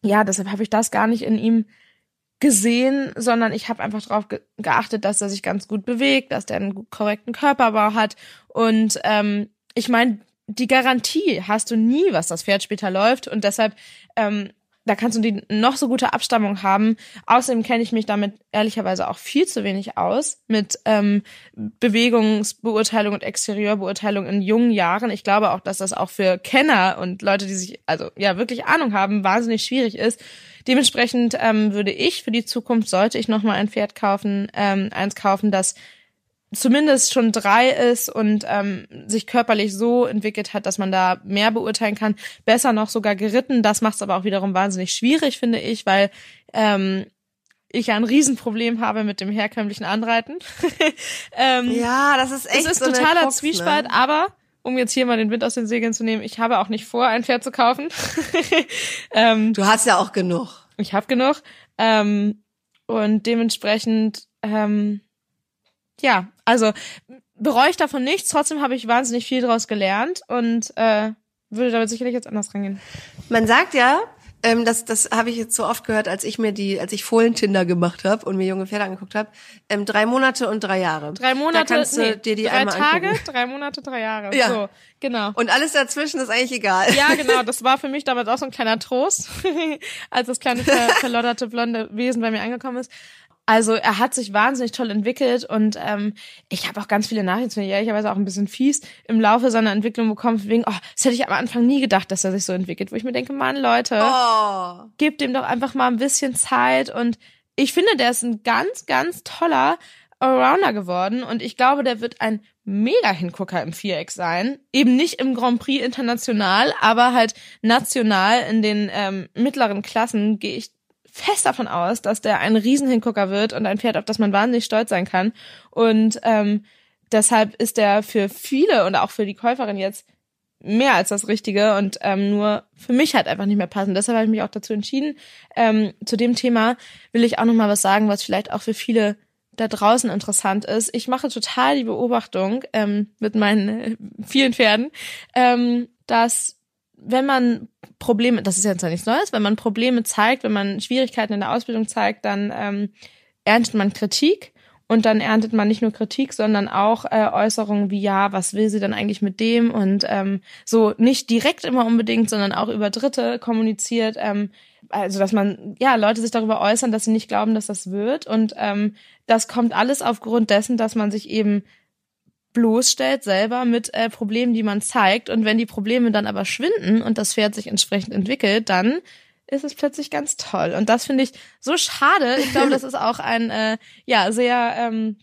ja, deshalb habe ich das gar nicht in ihm gesehen, sondern ich habe einfach darauf ge geachtet, dass er sich ganz gut bewegt, dass der einen korrekten Körperbau hat. Und ähm, ich meine, die Garantie hast du nie, was das Pferd später läuft. Und deshalb, ähm, da kannst du die noch so gute Abstammung haben. Außerdem kenne ich mich damit ehrlicherweise auch viel zu wenig aus mit ähm, Bewegungsbeurteilung und Exterieurbeurteilung in jungen Jahren. Ich glaube auch, dass das auch für Kenner und Leute, die sich also ja wirklich Ahnung haben, wahnsinnig schwierig ist. Dementsprechend ähm, würde ich für die Zukunft sollte ich noch mal ein Pferd kaufen, ähm, eins kaufen, das zumindest schon drei ist und ähm, sich körperlich so entwickelt hat, dass man da mehr beurteilen kann. Besser noch sogar geritten. Das macht es aber auch wiederum wahnsinnig schwierig, finde ich, weil ähm, ich ja ein Riesenproblem habe mit dem herkömmlichen Anreiten. ähm, Ja, das ist echt es ist so totaler Krux, Zwiespalt, Ne? aber um jetzt hier mal den Wind aus den Segeln zu nehmen, ich habe auch nicht vor, ein Pferd zu kaufen. ähm, Du hast ja auch genug. ich habe genug. Ähm, und dementsprechend, ähm, ja, also bereue ich davon nichts. Trotzdem habe ich wahnsinnig viel daraus gelernt und äh, würde damit sicherlich jetzt anders rangehen. Man sagt ja, ähm, das, das habe ich jetzt so oft gehört, als ich mir die, als ich Fohlen-Tinder gemacht habe und mir junge Pferde angeguckt habe, ähm, drei Monate und drei Jahre. Drei Monate, da kannst du nee, dir die drei einmal Tage, angucken. drei Monate, drei Jahre. Ja. So, genau. Und alles dazwischen ist eigentlich egal. Ja, genau, das war für mich damals auch so ein kleiner Trost, als das kleine ver verlodderte blonde Wesen bei mir angekommen ist. Also er hat sich wahnsinnig toll entwickelt und ähm, ich habe auch ganz viele Nachrichten, von ehrlicherweise auch ein bisschen fies, im Laufe seiner Entwicklung bekommen, wegen, oh, das hätte ich am Anfang nie gedacht, dass er sich so entwickelt, wo ich mir denke, Mann, Leute, Oh. gebt dem doch einfach mal ein bisschen Zeit und ich finde, der ist ein ganz, ganz toller Allrounder geworden und ich glaube, der wird ein mega Hingucker im Viereck sein. Eben nicht im Grand Prix international, aber halt national in den ähm, mittleren Klassen gehe ich fest davon aus, dass der ein Riesenhingucker wird und ein Pferd, auf das man wahnsinnig stolz sein kann. Und ähm, deshalb ist der für viele und auch für die Käuferin jetzt mehr als das Richtige und ähm, nur für mich halt einfach nicht mehr passen. Deshalb habe ich mich auch dazu entschieden. Ähm, zu dem Thema will ich auch noch mal was sagen, was vielleicht auch für viele da draußen interessant ist. Ich mache total die Beobachtung ähm, mit meinen äh, vielen Pferden, ähm, dass wenn man Probleme, das ist ja jetzt nichts Neues, wenn man Probleme zeigt, wenn man Schwierigkeiten in der Ausbildung zeigt, dann ähm, erntet man Kritik und dann erntet man nicht nur Kritik, sondern auch äh, Äußerungen wie ja, was will sie denn eigentlich mit dem und ähm, so nicht direkt immer unbedingt, sondern auch über Dritte kommuniziert. Ähm, also dass man ja Leute sich darüber äußern, dass sie nicht glauben, dass das wird und ähm, das kommt alles aufgrund dessen, dass man sich eben bloßstellt selber mit äh, Problemen, die man zeigt und wenn die Probleme dann aber schwinden und das Pferd sich entsprechend entwickelt, dann ist es plötzlich ganz toll. Und das finde ich so schade. Ich glaube, das ist auch ein äh, ja sehr ähm,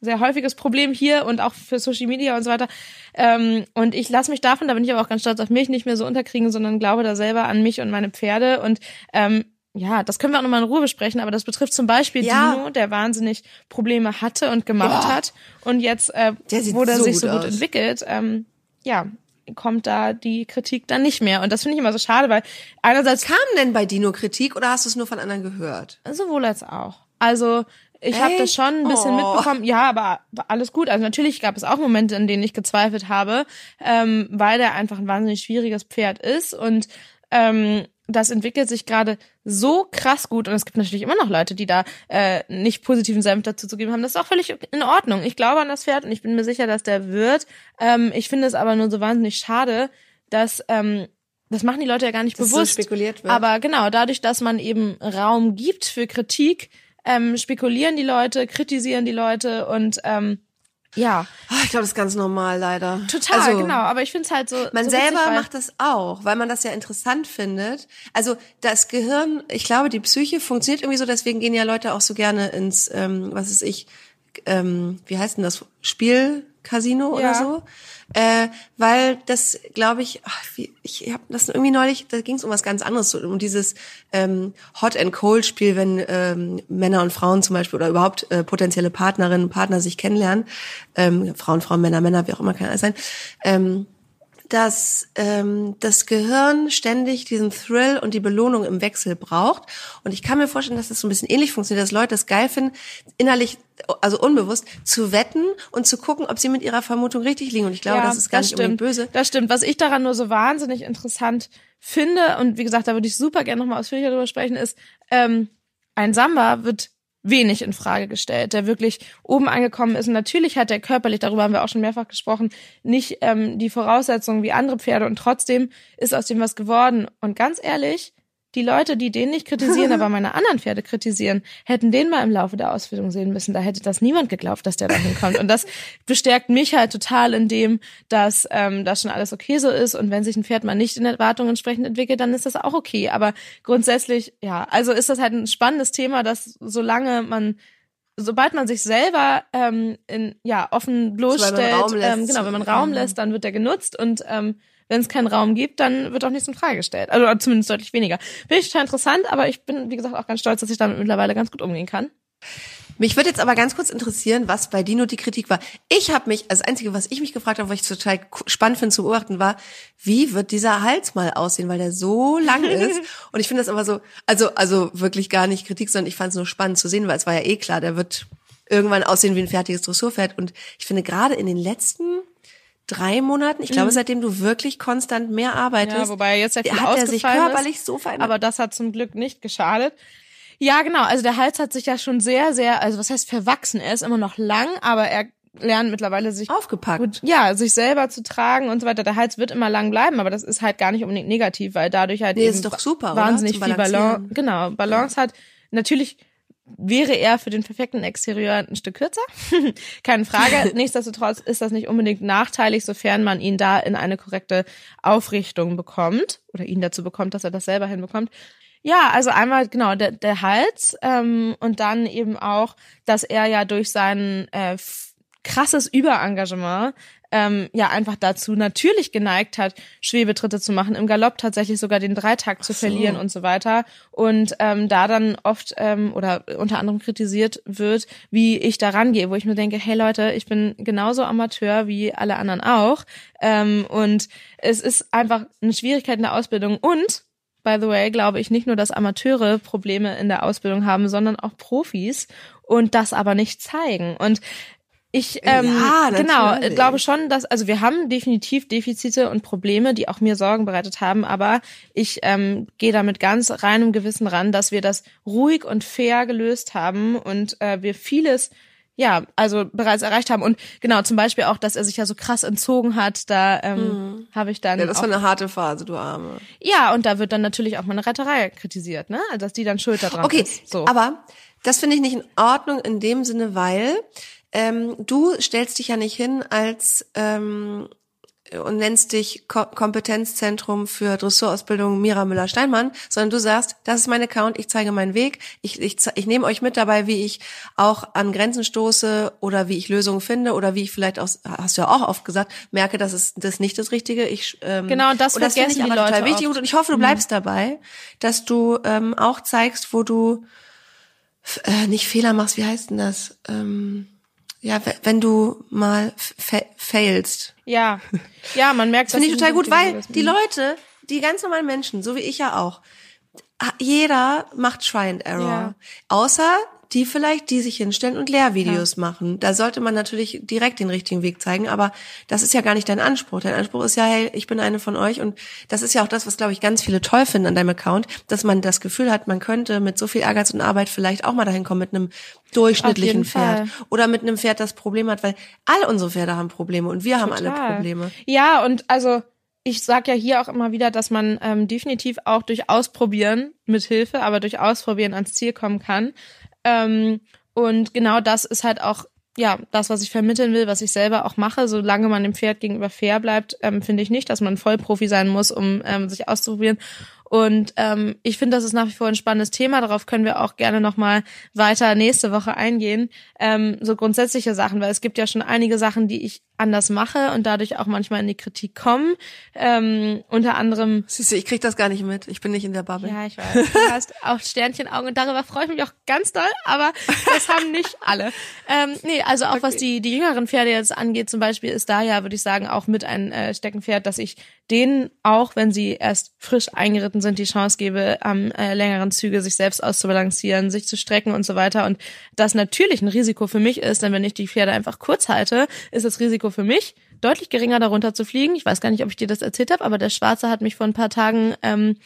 sehr häufiges Problem hier und auch für Social Media und so weiter. Ähm, und ich lasse mich davon, da bin ich aber auch ganz stolz auf mich, nicht mehr so unterkriegen, sondern glaube da selber an mich und meine Pferde. Und ähm, ja, das können wir auch nochmal in Ruhe besprechen, aber das betrifft zum Beispiel Ja. Dino, der wahnsinnig Probleme hatte und gemacht Boah. hat. Und jetzt, äh, wo der so sich so gut aus. entwickelt, ähm, ja, kommt da die Kritik dann nicht mehr. Und das finde ich immer so schade, weil einerseits Kam denn bei Dino Kritik oder hast du es nur von anderen gehört? Sowohl als auch. Also ich habe das schon ein bisschen Oh. mitbekommen. Ja, aber alles gut. Also natürlich gab es auch Momente, in denen ich gezweifelt habe, ähm, weil der einfach ein wahnsinnig schwieriges Pferd ist und ähm, das entwickelt sich gerade so krass gut und es gibt natürlich immer noch Leute, die da äh, nicht positiven Senf dazu zu geben haben. Das ist auch völlig in Ordnung. Ich glaube an das Pferd und ich bin mir sicher, dass der wird. Ähm, ich finde es aber nur so wahnsinnig schade, dass ähm, das machen die Leute ja gar nicht Dass so bewusst. spekuliert wird. Aber genau, dadurch, dass man eben Raum gibt für Kritik, ähm, spekulieren die Leute, kritisieren die Leute und ähm, Ja. Oh, ich glaube, das ist ganz normal leider. Total, also, genau. Aber ich finde es halt so. Man so selber witzig, macht das auch, weil man das ja interessant findet. Also das Gehirn, ich glaube, die Psyche funktioniert irgendwie so, deswegen gehen ja Leute auch so gerne ins, ähm, was ist ich, ähm, wie heißt denn das, Spielcasino Ja. oder so. Äh, weil das, glaube ich, ach, wie, ich habe das irgendwie neulich, da ging es um was ganz anderes, so um dieses ähm, Hot and Cold Spiel, wenn ähm, Männer und Frauen zum Beispiel oder überhaupt äh, potenzielle Partnerinnen und Partner sich kennenlernen, ähm, Frauen, Frauen, Männer, Männer, wie auch immer kann alles sein. Ähm, dass ähm, das Gehirn ständig diesen Thrill und die Belohnung im Wechsel braucht. Und ich kann mir vorstellen, dass das so ein bisschen ähnlich funktioniert, dass Leute das geil finden, innerlich, also unbewusst, zu wetten und zu gucken, ob sie mit ihrer Vermutung richtig liegen. Und ich glaube, das ist gar nicht stimmt. unbedingt böse. Das stimmt. Was ich daran nur so wahnsinnig interessant finde, und wie gesagt, da würde ich super gerne nochmal ausführlicher drüber sprechen, ist, ähm, ein Samba wird wenig in Frage gestellt, der wirklich oben angekommen ist. Und natürlich hat der körperlich, darüber haben wir auch schon mehrfach gesprochen, nicht ähm, die Voraussetzungen wie andere Pferde und trotzdem ist aus dem was geworden. Und ganz ehrlich, die Leute, die den nicht kritisieren, aber meine anderen Pferde kritisieren, hätten den mal im Laufe der Ausbildung sehen müssen. Da hätte das niemand geglaubt, dass der da hinkommt. Und das bestärkt mich halt total in dem, dass ähm, das schon alles okay so ist. Und wenn sich ein Pferd mal nicht in Erwartungen entsprechend entwickelt, dann ist das auch okay. Aber grundsätzlich, ja, also ist das halt ein spannendes Thema, dass solange man sobald man sich selber ähm, in ja offen bloßstellt, ähm, genau, wenn man Raum lässt, dann wird der genutzt und ähm, wenn es keinen Raum gibt, dann wird auch nichts in Frage gestellt. Also zumindest deutlich weniger. Finde ich total interessant, aber ich bin, wie gesagt, auch ganz stolz, dass ich damit mittlerweile ganz gut umgehen kann. Mich würde jetzt aber ganz kurz interessieren, was bei Dino die Kritik war. Ich habe mich, also das Einzige, was ich mich gefragt habe, was ich total spannend finde zu beobachten, war, wie wird dieser Hals mal aussehen, weil der so lang ist. Und ich finde das aber so, also also wirklich gar nicht Kritik, sondern ich fand es nur spannend zu sehen, weil es war ja eh klar, der wird irgendwann aussehen wie ein fertiges Dressurpferd. Und ich finde gerade in den letzten drei Monaten, ich glaube, seitdem du wirklich konstant mehr arbeitest, Mhm. Ja, wobei jetzt ja viel hat er sich körperlich ist, so verändert. aber das hat zum Glück nicht geschadet. Ja, genau. Also der Hals hat sich ja schon sehr, sehr, also was heißt verwachsen? Er ist immer noch lang, aber er lernt mittlerweile sich aufgepackt. gut, ja, sich selber zu tragen und so weiter. Der Hals wird immer lang bleiben, aber das ist halt gar nicht unbedingt negativ, weil dadurch halt Nee, eben super, wahnsinnig viel Balance, genau, Balance hat. Natürlich wäre er für den perfekten Exterieur ein Stück kürzer. Keine Frage. Nichtsdestotrotz ist das nicht unbedingt nachteilig, sofern man ihn da in eine korrekte Aufrichtung bekommt oder ihn dazu bekommt, dass er das selber hinbekommt. Ja, also einmal genau der, der Hals ähm, und dann eben auch, dass er ja durch sein äh, krasses Überengagement ähm, ja einfach dazu natürlich geneigt hat, Schwebetritte zu machen, im Galopp tatsächlich sogar den Dreitakt zu verlieren und so weiter. Und ähm, da dann oft ähm, oder unter anderem kritisiert wird, wie ich da rangehe, wo ich mir denke, hey Leute, ich bin genauso Amateur wie alle anderen auch. Ähm, und es ist einfach eine Schwierigkeit in der Ausbildung und By the way, glaube ich nicht nur, dass Amateure Probleme in der Ausbildung haben, sondern auch Profis und das aber nicht zeigen. Und ich ähm, Ja, genau natürlich. glaube schon, dass also wir haben definitiv Defizite und Probleme, die auch mir Sorgen bereitet haben, aber ich ähm, gehe damit ganz reinem Gewissen ran, dass wir das ruhig und fair gelöst haben und äh, wir vieles ja, also bereits erreicht haben. Und genau, zum Beispiel auch, dass er sich ja so krass entzogen hat, da ähm, habe ich dann Mhm. ja, das war eine harte Phase, du Arme. ja, und da wird dann natürlich auch meine Retterei kritisiert, ne? Dass die dann schuld daran Okay, ist. So. aber das finde ich nicht in Ordnung in dem Sinne, weil ähm, du stellst dich ja nicht hin als ähm, und nennst dich Ko Kompetenzzentrum für Dressurausbildung Mira Müller-Steinmann, sondern du sagst, das ist mein Account, ich zeige meinen Weg, ich, ich, ich nehme euch mit dabei, wie ich auch an Grenzen stoße oder wie ich Lösungen finde oder wie ich vielleicht auch, hast du ja auch oft gesagt, merke, das ist das nicht das Richtige. Ich, ähm, Genau, das und das finde ich aber total Leute wichtig oft. und ich hoffe, du bleibst dabei, dass du ähm, auch zeigst, wo du äh, nicht Fehler machst, wie heißt denn das? Ähm, ja, wenn du mal fa failst. ja. Ja, man merkt finde ich total gut, weil die Leute, die ganz normalen Menschen, so wie ich ja auch, jeder macht Try and Error. Ja. Außer die vielleicht, die sich hinstellen und Lehrvideos machen. Da sollte man natürlich direkt den richtigen Weg zeigen, aber das ist ja gar nicht dein Anspruch. Dein Anspruch ist ja, hey, ich bin eine von euch und das ist ja auch das, was, glaube ich, ganz viele toll finden an deinem Account, dass man das Gefühl hat, man könnte mit so viel Ehrgeiz und Arbeit vielleicht auch mal dahin kommen mit einem durchschnittlichen Pferd Fall. oder mit einem Pferd, das Probleme hat, weil alle unsere Pferde haben Probleme und wir haben alle Total. Probleme. Ja, und also ich sag ja hier auch immer wieder, dass man ähm, definitiv auch durch Ausprobieren mit Hilfe, aber durch Ausprobieren ans Ziel kommen kann. Ähm, und genau das ist halt auch ja, das, was ich vermitteln will, was ich selber auch mache, solange man dem Pferd gegenüber fair bleibt, ähm, finde ich nicht, dass man Vollprofi sein muss, um ähm, sich auszuprobieren. Und ähm, ich finde, das ist nach wie vor ein spannendes Thema. Darauf können wir auch gerne nochmal weiter nächste Woche eingehen. Ähm, so grundsätzliche Sachen, weil es gibt ja schon einige Sachen, die ich anders mache und dadurch auch manchmal in die Kritik kommen. Ähm, unter anderem. Siehst du, ich krieg das gar nicht mit. Ich bin nicht in der Bubble. Ja, ich weiß. Du hast auch Sternchenaugen und darüber freue ich mich auch ganz doll, aber das haben nicht alle. Ähm, nee, also auch okay. was die, die jüngeren Pferde jetzt angeht, zum Beispiel ist da ja, würde ich sagen, auch mit ein äh, Steckenpferd, dass ich denen auch, wenn sie erst frisch eingeritten sind, die Chance gebe, am äh, längeren Züge sich selbst auszubalancieren, sich zu strecken und so weiter. Und das natürlich ein Risiko für mich ist, denn wenn ich die Pferde einfach kurz halte, ist das Risiko für mich deutlich geringer, darunter zu fliegen. Ich weiß gar nicht, ob ich dir das erzählt habe, aber der Schwarze hat mich vor ein paar Tagen ähm,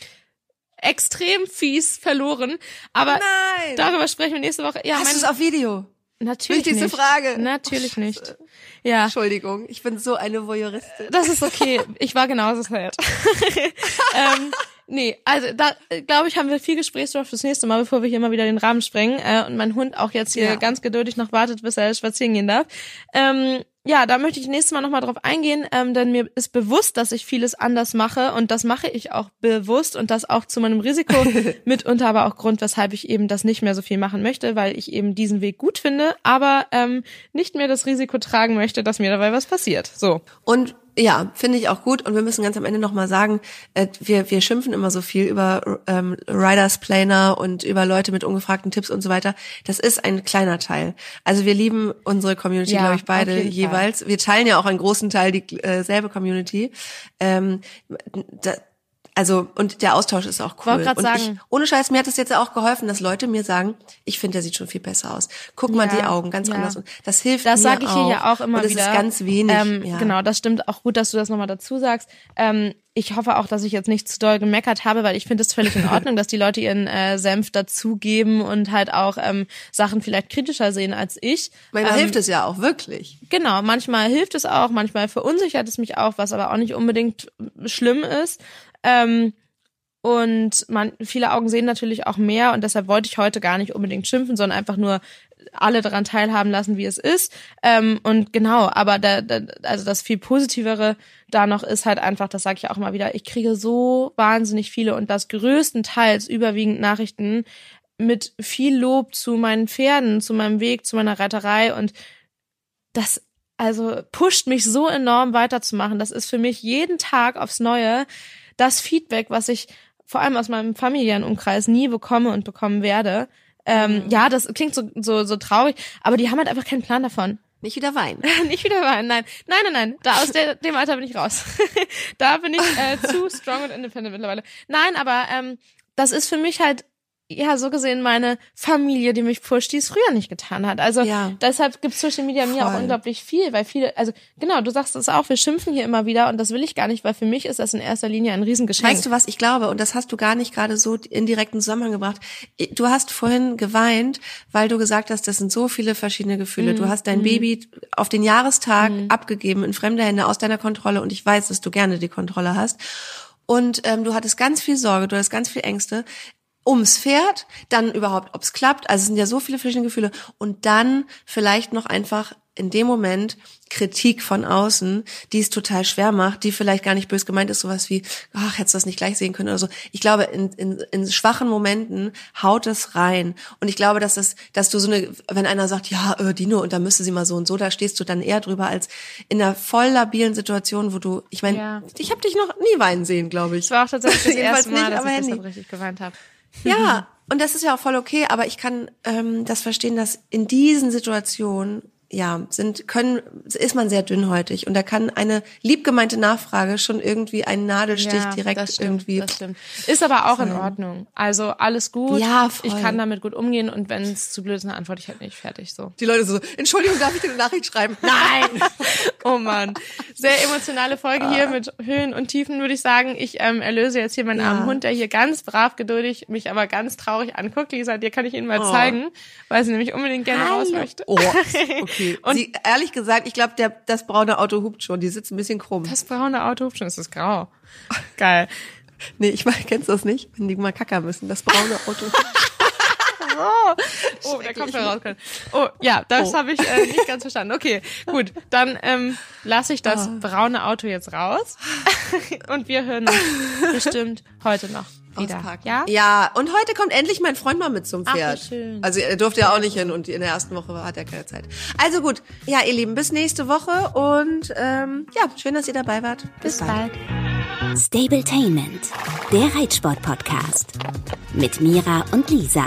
extrem fies verloren. Aber Nein. darüber sprechen wir nächste Woche. Ja, Hast es auf Video? Natürlich Wichtigste nicht. Frage. Natürlich nicht. Ja. Entschuldigung, ich bin so eine Voyeuristin. Das ist okay. Ich war genauso sad. ähm, nee, also da glaube ich, haben wir viel Gesprächsstoff fürs nächste Mal, bevor wir hier mal wieder den Rahmen sprengen äh, und mein Hund auch jetzt hier ja. ganz geduldig noch wartet, bis er spazieren gehen darf. Ähm, ja, da möchte ich nächstes Mal nochmal drauf eingehen, ähm, denn mir ist bewusst, dass ich vieles anders mache und das mache ich auch bewusst und das auch zu meinem Risiko mitunter, aber auch Grund, weshalb ich eben das nicht mehr so viel machen möchte, weil ich eben diesen Weg gut finde, aber ähm, nicht mehr das Risiko tragen möchte, dass mir dabei was passiert. So. Und ja, finde ich auch gut. Und wir müssen ganz am Ende nochmal sagen, äh, wir, wir schimpfen immer so viel über ähm, Riders Planer und über Leute mit ungefragten Tipps und so weiter. Das ist ein kleiner Teil. Also wir lieben unsere Community, ja, glaube ich, beide jeweils. Fall. Wir teilen ja auch einen großen Teil dieselbe äh, Community. Ähm, da, also, und der Austausch ist auch cool. und sagen. Ich, ohne Scheiß, mir hat es jetzt auch geholfen, dass Leute mir sagen, ich finde, der sieht schon viel besser aus. Guck mal die Augen, ganz ja. anders. Und das hilft das mir sage ich hier ja auch immer und wieder. Das ist ganz wenig. Ähm, ja. Genau, das stimmt auch gut, dass du das nochmal dazu sagst. Ähm, ich hoffe auch, dass ich jetzt nicht zu doll gemeckert habe, weil ich finde es völlig in Ordnung, dass die Leute ihren äh, Senf dazugeben und halt auch ähm, Sachen vielleicht kritischer sehen als ich. Manchmal ähm, hilft es ja auch wirklich. Genau, manchmal hilft es auch, manchmal verunsichert es mich auch, was aber auch nicht unbedingt schlimm ist. Ähm, und man, viele Augen sehen natürlich auch mehr und deshalb wollte ich heute gar nicht unbedingt schimpfen, sondern einfach nur alle daran teilhaben lassen, wie es ist. Ähm, und genau, aber da, da, also das viel positivere da noch ist halt einfach, das sage ich auch mal wieder, ich kriege so wahnsinnig viele und das größtenteils überwiegend Nachrichten mit viel Lob zu meinen Pferden, zu meinem Weg, zu meiner Reiterei und das also pusht mich so enorm weiterzumachen. Das ist für mich jeden Tag aufs Neue das Feedback, was ich vor allem aus meinem familiären Umkreis nie bekomme und bekommen werde. Ähm, mhm. Ja, das klingt so, so, so traurig, aber die haben halt einfach keinen Plan davon. Nicht wieder weinen. nicht wieder weinen, nein. Nein, nein, nein. Da aus der, dem Alter bin ich raus. da bin ich äh, zu strong und independent mittlerweile. Nein, aber ähm, das ist für mich halt ja, so gesehen meine Familie, die mich pusht, die es früher nicht getan hat. Also ja. deshalb gibt Social Media Voll. mir auch unglaublich viel, weil viele, also genau, du sagst es auch, wir schimpfen hier immer wieder und das will ich gar nicht, weil für mich ist das in erster Linie ein Riesengeschenk. Weißt du, was ich glaube, und das hast du gar nicht gerade so in direkten Zusammenhang gebracht. Du hast vorhin geweint, weil du gesagt hast, das sind so viele verschiedene Gefühle. Mhm. Du hast dein mhm. Baby auf den Jahrestag mhm. abgegeben in fremde Hände aus deiner Kontrolle und ich weiß, dass du gerne die Kontrolle hast. Und ähm, du hattest ganz viel Sorge, du hattest ganz viel Ängste ums Pferd, dann überhaupt, ob es klappt. Also es sind ja so viele verschiedene Gefühle. Und dann vielleicht noch einfach in dem Moment Kritik von außen, die es total schwer macht, die vielleicht gar nicht bös gemeint ist, sowas wie, ach, hättest du das nicht gleich sehen können oder so. Ich glaube, in, in, in schwachen Momenten haut es rein. Und ich glaube, dass das, dass du so eine, wenn einer sagt, ja, äh, Dino, und da müsste sie mal so und so, da stehst du dann eher drüber als in einer voll labilen Situation, wo du, ich meine, ja. ich habe dich noch nie weinen sehen, glaube ich. Das war auch tatsächlich das erste Mal, nicht, dass ich Handy. richtig geweint habe. Ja, und das ist ja auch voll okay, aber ich kann ähm, das verstehen, dass in diesen Situationen ja, sind, können, ist man sehr dünnhäutig und da kann eine liebgemeinte Nachfrage schon irgendwie einen Nadelstich ja, direkt das stimmt, irgendwie. Das stimmt. Ist aber auch in Ordnung. Also alles gut. Ja, voll. Ich kann damit gut umgehen und wenn es zu blöd ist, dann antworte ich halt nicht fertig so. Die Leute so, Entschuldigung, darf ich dir eine Nachricht schreiben? Nein! oh man. Sehr emotionale Folge hier mit Höhen und Tiefen, würde ich sagen. Ich ähm, erlöse jetzt hier meinen ja. armen Hund, der hier ganz brav geduldig mich aber ganz traurig anguckt. Lisa, dir kann ich ihn mal oh. zeigen, weil sie nämlich unbedingt gerne Hallo. raus möchte. Oh, okay. Und Sie, ehrlich gesagt, ich glaube, das braune Auto hupt schon. Die sitzt ein bisschen krumm. Das braune Auto hupt schon. Es ist grau. Geil. nee, ich meine, kennst du das nicht? Wenn die mal kacker müssen, das braune Auto. Oh, oh der Kopfhörer rauskommt. Oh, ja, das Oh. habe ich äh, nicht ganz verstanden. Okay, gut. Dann ähm, lasse ich das braune Auto jetzt raus. Und wir hören uns bestimmt heute noch wieder. Auspacken. Ja? Ja, und heute kommt endlich mein Freund mal mit zum Ach, Pferd. schön. Also er durfte ja auch nicht hin und in der ersten Woche hat er keine Zeit. Also gut, ja, ihr Lieben, bis nächste Woche und ähm, ja, schön, dass ihr dabei wart. Bis bald. Stabletainment, der Reitsport-Podcast. Mit Mira und Lisa.